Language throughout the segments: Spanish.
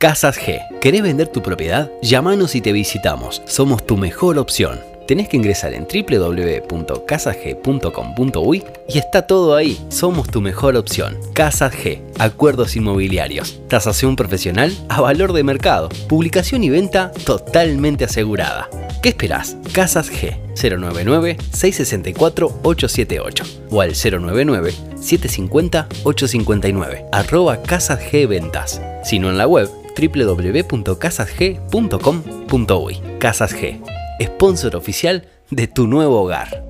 Casas G. ¿Querés vender tu propiedad? Llámanos y te visitamos. Somos tu mejor opción. Tenés que ingresar en www.casasg.com.uy y está todo ahí. Somos tu mejor opción. Casas G. Acuerdos inmobiliarios. Tasación profesional a valor de mercado. Publicación y venta totalmente asegurada. ¿Qué esperás? Casas G 099-664-878 o al 099-750-859 arroba Casas G Ventas. Sino en la web www.casasg.com.uy. Casas G, sponsor oficial de tu nuevo hogar.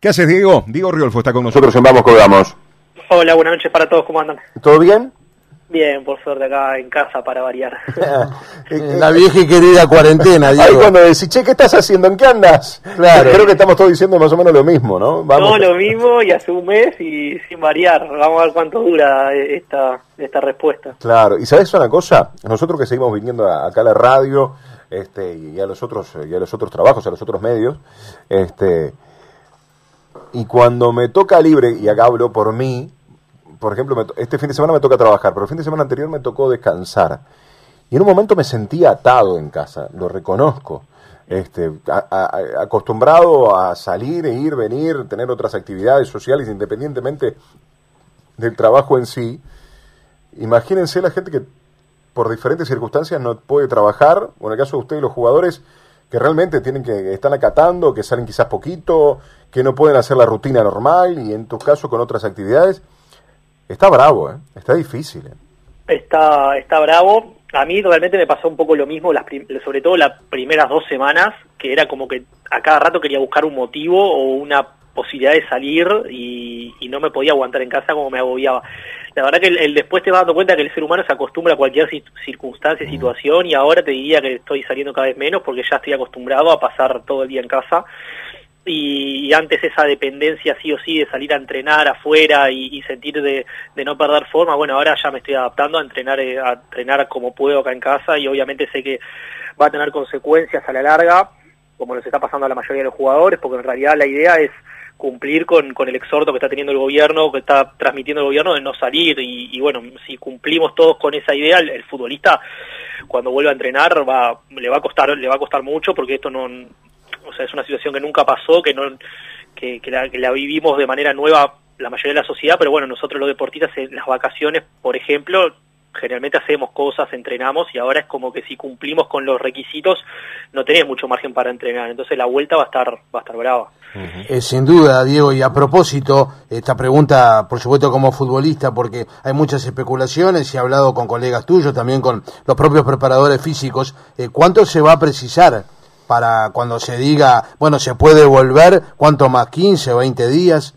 ¿Qué haces, Diego? Diego Riolfo está con nosotros en Vamos Colgamos. Hola, buenas noches para todos, ¿cómo andan? ¿Todo bien? Bien, por suerte acá en casa para variar. La vieja y querida cuarentena, Ahí Diego. cuando decís, che, ¿qué estás haciendo? ¿En qué andas? Claro. Creo que estamos todos diciendo más o menos lo mismo, ¿no? Todo lo mismo y hace un mes y sin variar. Vamos a ver cuánto dura esta, esta respuesta. Claro, y sabes una cosa, nosotros que seguimos viniendo acá a la radio, este, y a los otros, y a los otros trabajos, a los otros medios, este, y cuando me toca libre, y acá hablo por mí, por ejemplo, este fin de semana me toca trabajar, pero el fin de semana anterior me tocó descansar. Y en un momento me sentía atado en casa, lo reconozco. Este, acostumbrado a salir, e ir, venir, tener otras actividades sociales independientemente del trabajo en sí. Imagínense la gente que por diferentes circunstancias no puede trabajar, o en el caso de ustedes los jugadores que realmente tienen que están acatando, que salen quizás poquito, que no pueden hacer la rutina normal y en tu caso con otras actividades, está bravo, ¿eh? está difícil. ¿eh? Está, está bravo. A mí realmente me pasó un poco lo mismo, las sobre todo las primeras dos semanas, que era como que a cada rato quería buscar un motivo o una posibilidad de salir y, y no me podía aguantar en casa como me agobiaba. La verdad que el, el después te vas dando cuenta que el ser humano se acostumbra a cualquier ci- circunstancia y situación y ahora te diría que estoy saliendo cada vez menos porque ya estoy acostumbrado a pasar todo el día en casa y, y antes esa dependencia sí o sí de salir a entrenar afuera y, sentir de, de no perder forma, bueno, ahora ya me estoy adaptando a entrenar, eh, a entrenar como puedo acá en casa y obviamente sé que va a tener consecuencias a la larga, como nos está pasando a la mayoría de los jugadores, porque en realidad la idea es cumplir con, con el exhorto que está teniendo el gobierno, que está transmitiendo el gobierno de no salir y, y bueno, si cumplimos todos con esa idea, el, el futbolista cuando vuelva a entrenar va, le va a costar, le va a costar mucho porque esto no, o sea, es una situación que nunca pasó, que no, que, que la, que la vivimos de manera nueva la mayoría de la sociedad, pero bueno, nosotros los deportistas en las vacaciones, por ejemplo, generalmente hacemos cosas, entrenamos y ahora es como que si cumplimos con los requisitos no tenés mucho margen para entrenar, entonces la vuelta va a estar va a estar brava. Eh, sin duda, Diego, y a propósito, esta pregunta, por supuesto, como futbolista, porque hay muchas especulaciones y he hablado con colegas tuyos, también con los propios preparadores físicos, eh, ¿cuánto se va a precisar para cuando se diga, bueno, se puede volver, cuánto más, 15 o 20 días?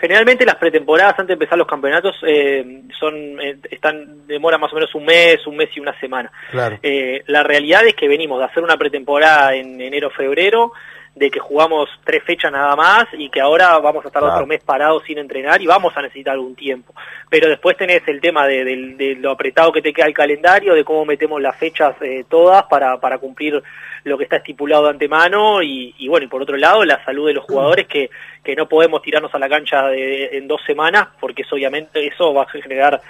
Generalmente las pretemporadas antes de empezar los campeonatos eh, son eh, están demora más o menos un mes, un mes y una semana. Claro. Eh, la realidad es que venimos de hacer una pretemporada en enero febrero, de que jugamos tres fechas nada más y que ahora vamos a estar Claro. otro mes parados sin entrenar y vamos a necesitar algún tiempo. Pero después tenés el tema de, del- de lo apretado que te queda el calendario, de cómo metemos las fechas eh, todas para, para cumplir lo que está estipulado de antemano y, y bueno, y por otro lado la salud de los jugadores que, que no podemos tirarnos a la cancha de- en dos semanas porque eso, obviamente eso va a generar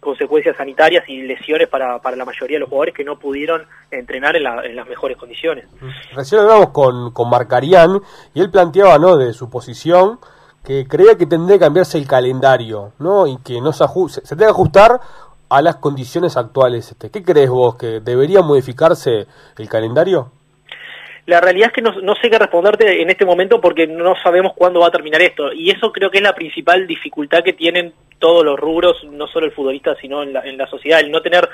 consecuencias sanitarias y lesiones para, para la mayoría de los jugadores que no pudieron entrenar en, la- en las mejores condiciones. Recién hablamos con, con Marcarián y él planteaba, ¿no? De su posición que creía que tendría que cambiarse el calendario, ¿no? Y que no se, se, se tenga que ajustar a las condiciones actuales. Este, ¿Qué crees vos? ¿Que debería modificarse el calendario? La realidad es que no, no sé qué responderte en este momento porque no sabemos cuándo va a terminar esto. Y eso creo que es la principal dificultad que tienen todos los rubros, no solo el futbolista, sino en la, en la sociedad, el no tener,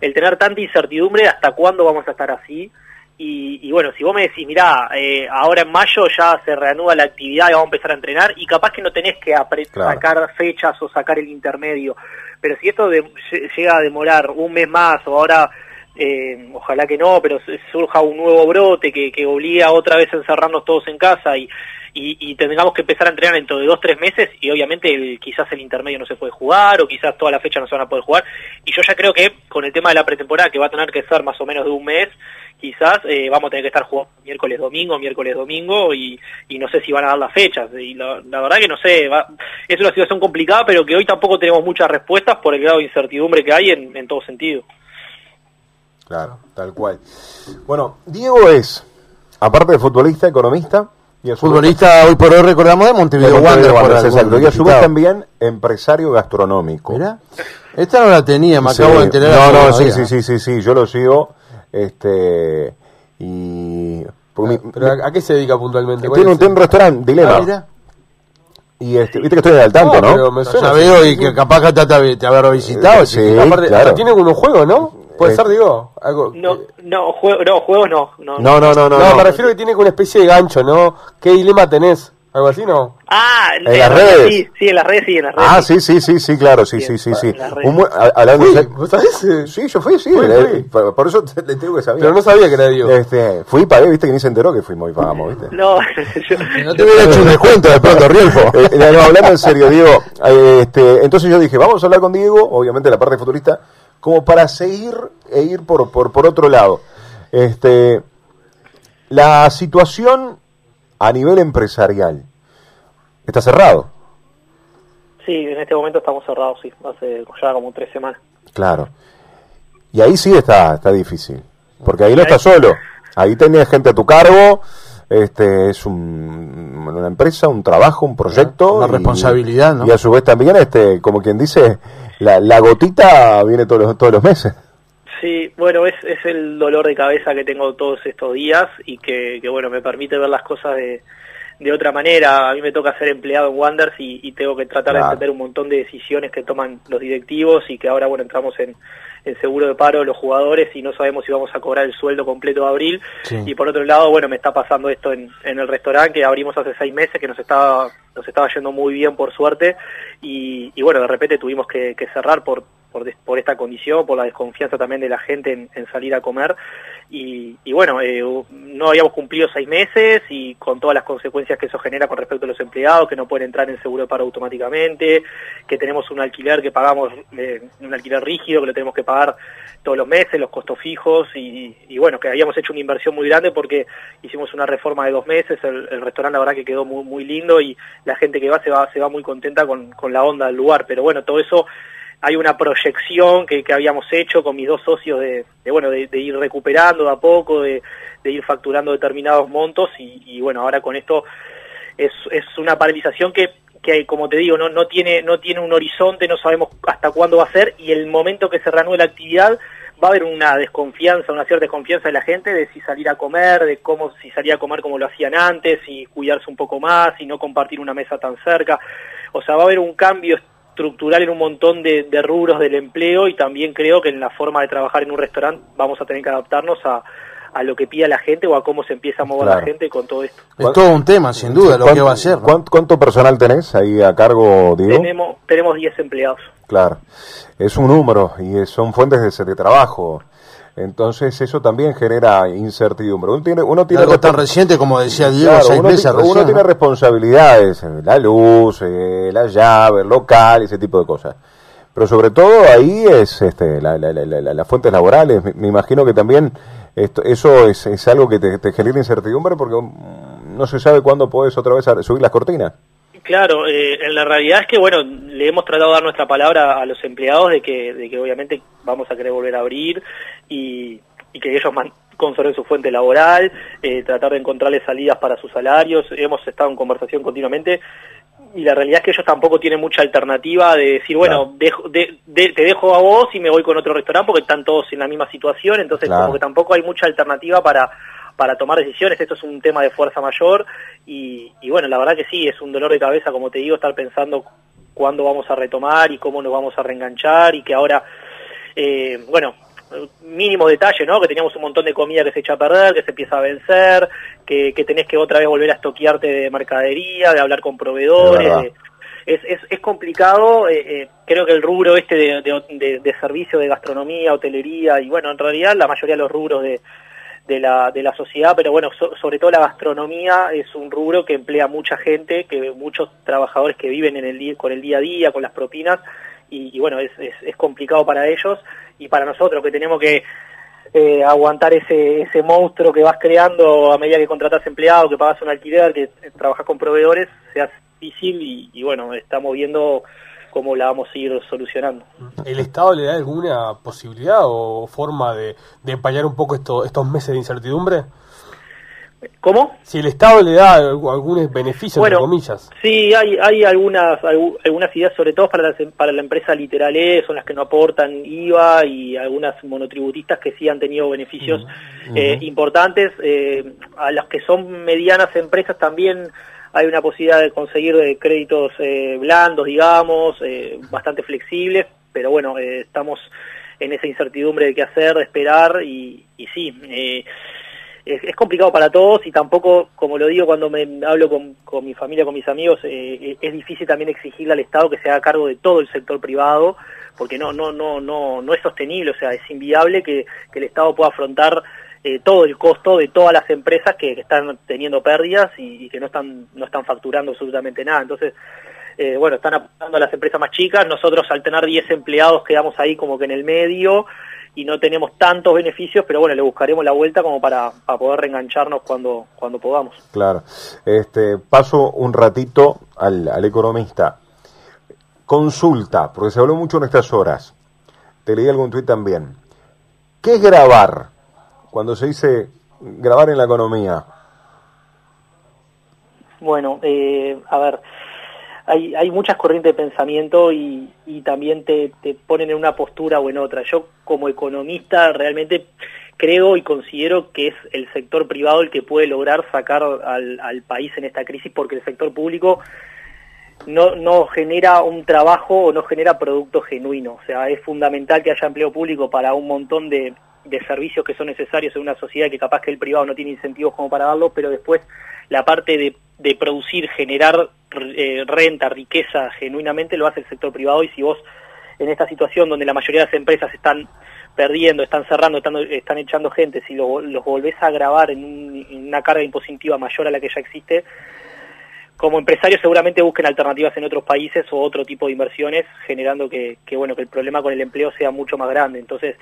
el tener tanta incertidumbre hasta cuándo vamos a estar así. Y, y bueno, si vos me decís, mirá, eh, ahora en mayo ya se reanuda la actividad y vamos a empezar a entrenar, y capaz que no tenés que Claro. sacar fechas o sacar el intermedio, pero si esto de- lle- llega a demorar un mes más o ahora eh, ojalá que no, pero surja un nuevo brote que, que obliga otra vez a encerrarnos todos en casa y, y, y tengamos que empezar a entrenar dentro de dos, tres meses y obviamente el, quizás el intermedio no se puede jugar o quizás toda la fecha no se van a poder jugar y yo ya creo que con el tema de la pretemporada que va a tener que ser más o menos de un mes, quizás eh, vamos a tener que estar jugando miércoles domingo, miércoles domingo y, y no sé si van a dar las fechas. Y la, la verdad que no sé, va, es una situación complicada, pero que hoy tampoco tenemos muchas respuestas por el grado de incertidumbre que hay en, en todo sentido. Claro, tal cual. Bueno, Diego es, aparte de futbolista, economista. Y futbolista hoy por hoy recordamos de Montevideo, de Montevideo Wanderers, exacto. Y a su vez también empresario gastronómico. Mira, esta no la tenía, me sí, acabo de enterar. No, no, sí, sí, sí, sí, sí, yo lo sigo. Este, y. Ah, mi, ¿Pero a qué se dedica puntualmente? Tiene un, tiene un restaurante, Dilema. Ah. Y este, viste que estoy al tanto, ¿no? Pero me suena, ya veo y que capaz que te, te habrá visitado. Eh, sí, aparte, claro. tiene unos juegos, ¿no? Puede eh, ser, digo. Algo, no, no, juego, no, juegos no. No, no, no. No, no, no, me refiero que tiene una especie de gancho, ¿no? ¿Qué dilema tenés? ¿Algo así, no? Ah, en, en las redes. Sí, sí, en las redes, sí, en las redes. Ah, sí, sí, sí, sí, claro, sí, sí, sí, sí. Un, hablando fui, ¿Vos sabés? Sí, yo fui, sí. Fui, fui. Por, por, eso te, te digo que sabía. Pero no sabía que era Diego. Este, fui, pagué, viste que ni se enteró que fuimos y pagamos, viste. No, yo... No te hubiera hecho un descuento de pronto, Rielfo. eh, no, hablando en serio, Diego, este, entonces yo dije, vamos a hablar con Diego, obviamente la parte futurista, como para seguir e ir por, por, por otro lado. Este, la situación a nivel empresarial está cerrado. Sí, en este momento estamos cerrados, sí, hace ya como tres semanas. Claro. Y ahí sí está, está difícil, porque ahí no estás solo, ahí tenés gente a tu cargo, este es un, una empresa, un trabajo, un proyecto. Una y, responsabilidad, ¿no? Y a su vez también, este como quien dice, la, la gotita viene todos los, todos los meses. Sí, bueno, es, es el dolor de cabeza que tengo todos estos días y que, que bueno, me permite ver las cosas de, de otra manera. A mí me toca ser empleado en Wonders y, y tengo que tratar claro. de entender un montón de decisiones que toman los directivos y que ahora, bueno, entramos en, en seguro de paro los jugadores y no sabemos si vamos a cobrar el sueldo completo de abril. Sí. Y por otro lado, bueno, me está pasando esto en, en el restaurante que abrimos hace seis meses, que nos estaba, nos estaba yendo muy bien por suerte y, y bueno, de repente tuvimos que, que cerrar por, por, por, esta condición, por la desconfianza también de la gente en, en salir a comer. Y, y bueno, eh, no habíamos cumplido seis meses y con todas las consecuencias que eso genera con respecto a los empleados, que no pueden entrar en seguro de paro automáticamente, que tenemos un alquiler que pagamos, eh, un alquiler rígido que lo tenemos que pagar todos los meses, los costos fijos y, y bueno, que habíamos hecho una inversión muy grande porque hicimos una reforma de dos meses, el, el restaurante la verdad que quedó muy, muy lindo y la gente que va se va, se va muy contenta con, con la onda del lugar, pero bueno, todo eso hay una proyección que, que habíamos hecho con mis dos socios de, de bueno de, ir recuperando de a poco, de, de ir facturando determinados montos y, y, bueno ahora con esto es, es una paralización que, que como te digo no, no tiene no tiene un horizonte, no sabemos hasta cuándo va a ser y el momento que se reanude la actividad va a haber una desconfianza, una cierta desconfianza de la gente de si salir a comer, de cómo si salir a comer como lo hacían antes, y cuidarse un poco más, y no compartir una mesa tan cerca. O sea, va a haber un cambio estructural en un montón de, de, rubros del empleo y también creo que en la forma de trabajar en un restaurante vamos a tener que adaptarnos a, a lo que pida la gente o a cómo se empieza a mover claro. la gente con todo esto. Es todo un tema, sin duda, lo que va a ser. ¿no? ¿cuánto, ¿Cuánto personal tenés ahí a cargo, Diego? Tenemos, tenemos 10 empleados. Claro, es un número y son fuentes de, de trabajo. Entonces eso también genera incertidumbre. Uno tiene, uno tiene algo tan reciente como decía Diego, claro, seis uno, meses uno recién, tiene ¿no? responsabilidades, la luz, eh, la llave, el local, ese tipo de cosas. Pero sobre todo ahí es este, la, la, la, las fuentes laborales. Me, me, imagino que también esto, eso es, es algo que te, te, genera incertidumbre porque no se sabe cuándo puedes otra vez subir las cortinas. Claro, eh, en la realidad es que, bueno, le hemos tratado de dar nuestra palabra a los empleados de que, de que obviamente vamos a querer volver a abrir y, y que ellos conserven su fuente laboral, eh, tratar de encontrarles salidas para sus salarios. Hemos estado en conversación continuamente y la realidad es que ellos tampoco tienen mucha alternativa de decir, bueno, claro. dejo, de, de, te dejo a vos y me voy con otro restaurante porque están todos en la misma situación, entonces claro. como que tampoco hay mucha alternativa para para tomar decisiones, esto es un tema de fuerza mayor y, y, bueno, la verdad que sí, es un dolor de cabeza, como te digo, estar pensando cuándo vamos a retomar y cómo nos vamos a reenganchar y que ahora, eh, bueno, mínimo detalle, ¿no? Que teníamos un montón de comida que se echa a perder, que se empieza a vencer, que, que tenés que otra vez volver a estoquearte de mercadería, de hablar con proveedores. Es, es, es, complicado, eh, eh, creo que el rubro este de, de, de, de, servicio de gastronomía, hotelería y bueno, en realidad la mayoría de los rubros de, de la, de la sociedad, pero bueno, so, sobre todo la gastronomía es un rubro que emplea mucha gente, que muchos trabajadores que viven en el día, con el día a día, con las propinas, y, y bueno, es, es, es, complicado para ellos y para nosotros que tenemos que eh, aguantar ese, ese monstruo que vas creando a medida que contratas empleados, que pagas un alquiler, que trabajas con proveedores, se hace difícil y, y bueno, estamos viendo cómo la vamos a ir solucionando. ¿El Estado le da alguna posibilidad o forma de, de empañar un poco esto, estos meses de incertidumbre? ¿Cómo? Si el Estado le da algún beneficio, bueno, entre comillas. Sí, hay, hay algunas algunas ideas, sobre todo para, las, para la empresa Literal E, son las que no aportan IVA y algunas monotributistas que sí han tenido beneficios eh, importantes. Eh, a las que son medianas empresas también hay una posibilidad de conseguir eh, créditos eh, blandos, digamos, eh, bastante flexibles, pero bueno, eh, estamos en esa incertidumbre de qué hacer, de esperar y, y sí, eh, es, complicado para todos y tampoco, como lo digo cuando me hablo con, con mi familia, con mis amigos, eh, es difícil también exigirle al Estado que se haga cargo de todo el sector privado, porque no, no, no, no, no es sostenible, o sea, es inviable que, que el Estado pueda afrontar eh, todo el costo de todas las empresas que, que están teniendo pérdidas y, y, que no están no están facturando absolutamente nada. Entonces, eh, bueno, están apuntando a las empresas más chicas. Nosotros al tener 10 empleados quedamos ahí como que en el medio y no tenemos tantos beneficios, pero bueno, le buscaremos la vuelta como para, para poder reengancharnos cuando, cuando podamos. Claro. Este, paso un ratito al, al economista. Consulta, porque se habló mucho en estas horas. Te leí algún tuit también. ¿Qué es grabar? cuando se dice grabar en la economía? Bueno, eh, a ver, hay, hay muchas corrientes de pensamiento y, y también te, ponen en una postura o en otra. Yo como economista realmente creo y considero que es el sector privado el que puede lograr sacar al, país en esta crisis porque el sector público no, no genera un trabajo o no genera producto genuino. O sea, es fundamental que haya empleo público para un montón de, de servicios que son necesarios en una sociedad que capaz que el privado no tiene incentivos como para darlo, pero después la parte de, producir, generar eh, renta, riqueza genuinamente lo hace el sector privado y si vos en esta situación donde la mayoría de las empresas están perdiendo, están cerrando, están, están echando gente, si lo, los volvés a grabar en, un, en una carga impositiva mayor a la que ya existe, como empresarios seguramente busquen alternativas en otros países o otro tipo de inversiones, generando que, que bueno que el problema con el empleo sea mucho más grande. Entonces,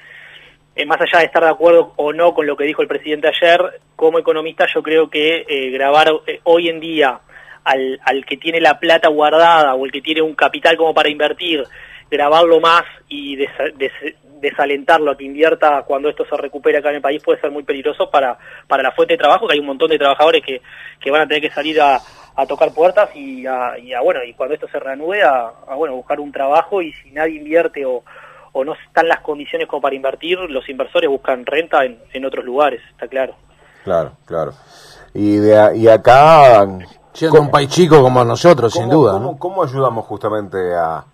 eh, más allá de estar de acuerdo o no con lo que dijo el presidente ayer, como economista yo creo que eh, grabar eh, hoy en día al, al, que tiene la plata guardada o el que tiene un capital como para invertir, grabarlo más y des, des, desalentarlo a que invierta cuando esto se recupere acá en el país puede ser muy peligroso para, para la fuente de trabajo, que hay un montón de trabajadores que, que van a tener que salir a, tocar puertas y a, y a, bueno, y cuando esto se reanude a, a bueno, buscar un trabajo y si nadie invierte o o no están las condiciones como para invertir, los inversores buscan renta en, en otros lugares, está claro. Claro, claro. Y, de, y acá... Siendo un país chico como nosotros, sin duda. ¿cómo, ¿no? ¿Cómo ayudamos justamente a,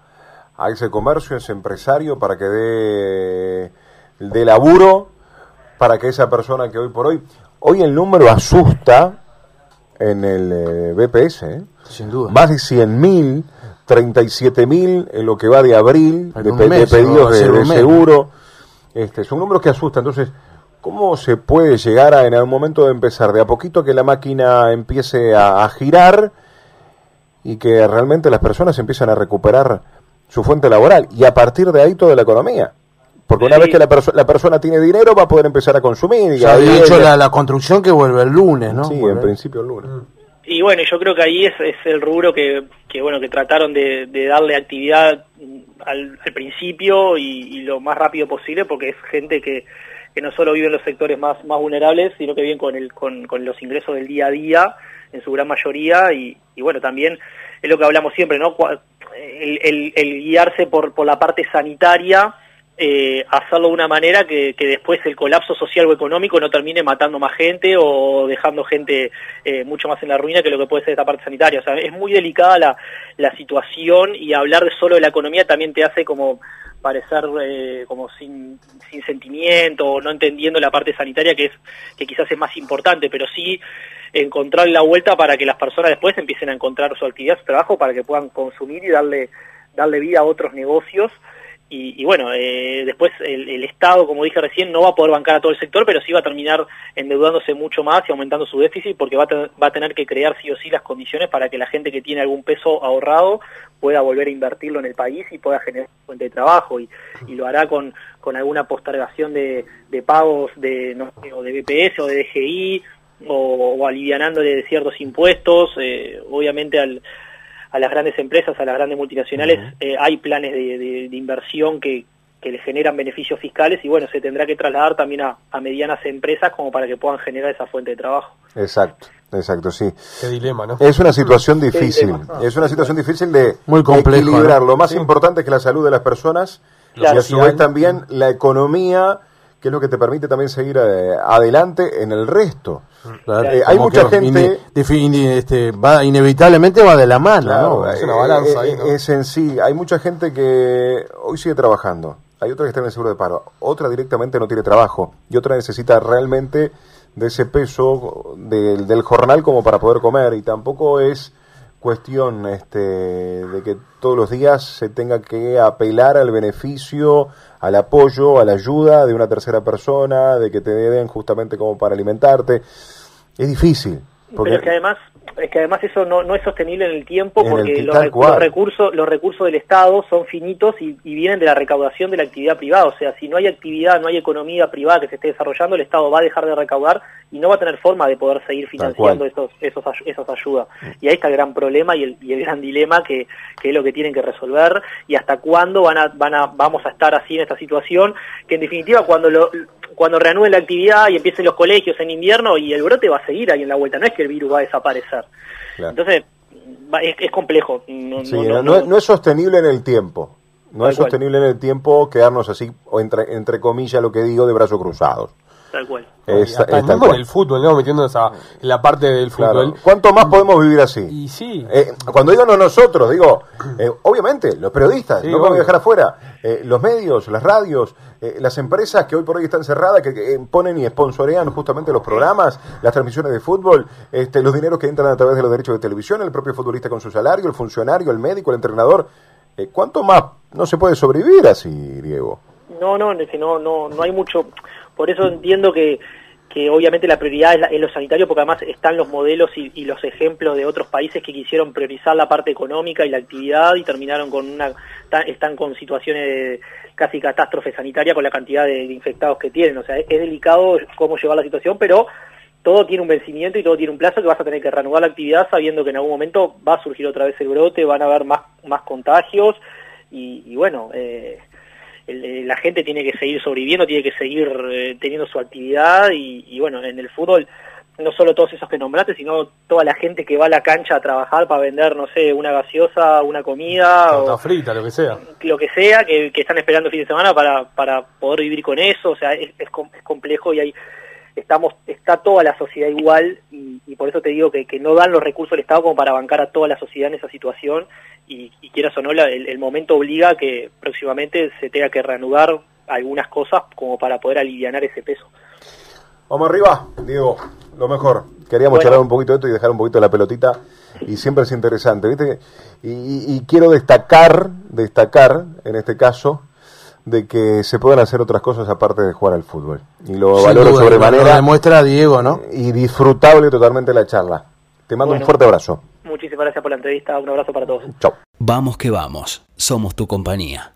a ese comercio, a ese empresario, para que dé de laburo, para que esa persona que hoy por hoy... Hoy el número asusta en el eh, BPS, ¿eh? Sin duda. Más de 100 mil 37 mil en lo que va de abril de, mes, de, pedidos de, de seguro. Este, son números que asustan. Entonces, ¿cómo se puede llegar a en algún momento de empezar de a poquito que la máquina empiece a, a girar y que realmente las personas empiezan a recuperar su fuente laboral y a partir de ahí toda la economía? Porque una sí. vez que la, perso la, persona tiene dinero va a poder empezar a consumir. Y ya había hecho la, la, construcción que vuelve el lunes, ¿no? Sí, vuelve. en principio el lunes. Mm. Y bueno, yo creo que ahí es, es el rubro que, que, bueno que trataron de, darle actividad al, al principio y, y, lo más rápido posible, porque es gente que, que no solo vive en los sectores más, más vulnerables, sino que viven con, el, con, con los ingresos del día a día, en su gran mayoría, y, y bueno, también es lo que hablamos siempre, ¿no? El, el, el guiarse por, por la parte sanitaria, eh, hacerlo de una manera que, después el colapso social o económico no termine matando más gente o dejando gente eh, mucho más en la ruina que lo que puede ser esta parte sanitaria. O sea, es muy delicada la, la situación y hablar solo de la economía también te hace como parecer eh, como sin, sin sentimiento o no entendiendo la parte sanitaria que es que quizás es más importante, pero sí encontrar la vuelta para que las personas después empiecen a encontrar su actividad, su trabajo, para que puedan consumir y darle, darle vida a otros negocios y, bueno, eh, después el, Estado, como dije recién, no va a poder bancar a todo el sector, pero sí va a terminar endeudándose mucho más y aumentando su déficit porque va a, va a tener que crear sí o sí las condiciones para que la gente que tiene algún peso ahorrado pueda volver a invertirlo en el país y pueda generar fuente de trabajo y, lo hará con, con alguna postergación de, pagos de, no, o de BPS o de DGI o, o alivianándole de ciertos impuestos, eh, obviamente al a las grandes empresas, a las grandes multinacionales, eh, hay planes de, inversión que, que le generan beneficios fiscales y bueno, se tendrá que trasladar también a, medianas empresas como para que puedan generar esa fuente de trabajo. Exacto, exacto, sí. Qué dilema, ¿no? Es una situación difícil, es una situación difícil de, Muy equilibrar. Lo más importante es que la salud de las personas y a su vez también la economía que es lo que te permite también seguir eh, adelante en el resto. Eh, hay mucha gente... este, va, inevitablemente va de la mano, Es una balanza ahí, Es en sí, hay mucha gente que hoy sigue trabajando, hay otra que está en el seguro de paro, otra directamente no tiene trabajo y otra necesita realmente de ese peso del, del jornal como para poder comer y tampoco es cuestión este, de que todos los días se tenga que apelar al beneficio, al apoyo, a la ayuda de una tercera persona, de que te den justamente como para alimentarte. Es difícil. Porque... Pero es que además es que además eso no, no es sostenible en el tiempo porque los, recursos los recursos del Estado son finitos y, vienen de la recaudación de la actividad privada. O sea, si no hay actividad, no hay economía privada que se esté desarrollando, el Estado va a dejar de recaudar y no va a tener forma de poder seguir financiando esos, esos, esas ayudas. Y ahí está el gran problema y el, y el gran dilema que, que, es lo que tienen que resolver y hasta cuándo van a, van a, vamos a estar así en esta situación, que en definitiva cuando lo, cuando reanuden la actividad y empiecen los colegios en invierno y el brote va a seguir ahí en la vuelta, no es que el virus va a desaparecer. Entonces, es, complejo. No, no, es sostenible en el tiempo. No es sostenible en el tiempo quedarnos así, o entre, entre comillas lo que digo, de brazos cruzados. Tal cual. en el fútbol, ¿no? Metiéndonos en la parte del fútbol. ¿Cuánto más podemos vivir así? Y sí. Eh, cuando digo no nosotros, digo, eh, obviamente, los periodistas, no podemos dejar afuera, eh, los medios, las radios, las empresas que hoy por hoy están cerradas, que, ponen y sponsorean justamente los programas, las transmisiones de fútbol, este, los dineros que entran a través de los derechos de televisión, el propio futbolista con su salario, el funcionario, el médico, el entrenador. ¿Cuánto más no se puede sobrevivir así, Diego? No, no, no, no, no hay mucho por eso entiendo que, que obviamente la prioridad es, lo sanitario, porque además están los modelos y, los ejemplos de otros países que quisieron priorizar la parte económica y la actividad y terminaron con una, están con situaciones de casi catástrofe sanitaria con la cantidad de, infectados que tienen. O sea, es, delicado cómo llevar la situación, pero todo tiene un vencimiento y todo tiene un plazo que vas a tener que reanudar la actividad sabiendo que en algún momento va a surgir otra vez el brote, van a haber más, más contagios y, y bueno, eh, eh, la gente tiene que seguir sobreviviendo, tiene que seguir eh, teniendo su actividad y, bueno, en el fútbol no solo todos esos que nombraste, sino toda la gente que va a la cancha a trabajar para vender, no sé, una gaseosa, una comida. o, frita, lo que sea. Lo que sea, que, están esperando el fin de semana para, para poder vivir con eso. O sea, es, es, complejo y hay estamos está toda la sociedad igual y, por eso te digo que, que, no dan los recursos del Estado como para bancar a toda la sociedad en esa situación y, quieras o no, el, momento obliga a que próximamente se tenga que reanudar algunas cosas como para poder aliviar ese peso. Vamos arriba, Diego, lo mejor. Queríamos charlar un poquito de esto y dejar un poquito la pelotita y siempre es interesante, ¿viste? Y, quiero destacar, destacar en este caso, de que se pueden hacer otras cosas aparte de jugar al fútbol. Y lo valoro sobremanera. Lo demuestra Diego, ¿no? Y disfrutable totalmente la charla. Te mando un fuerte abrazo. Muchísimas gracias por la entrevista. Un abrazo para todos. Chao. Vamos que vamos. Somos tu compañía.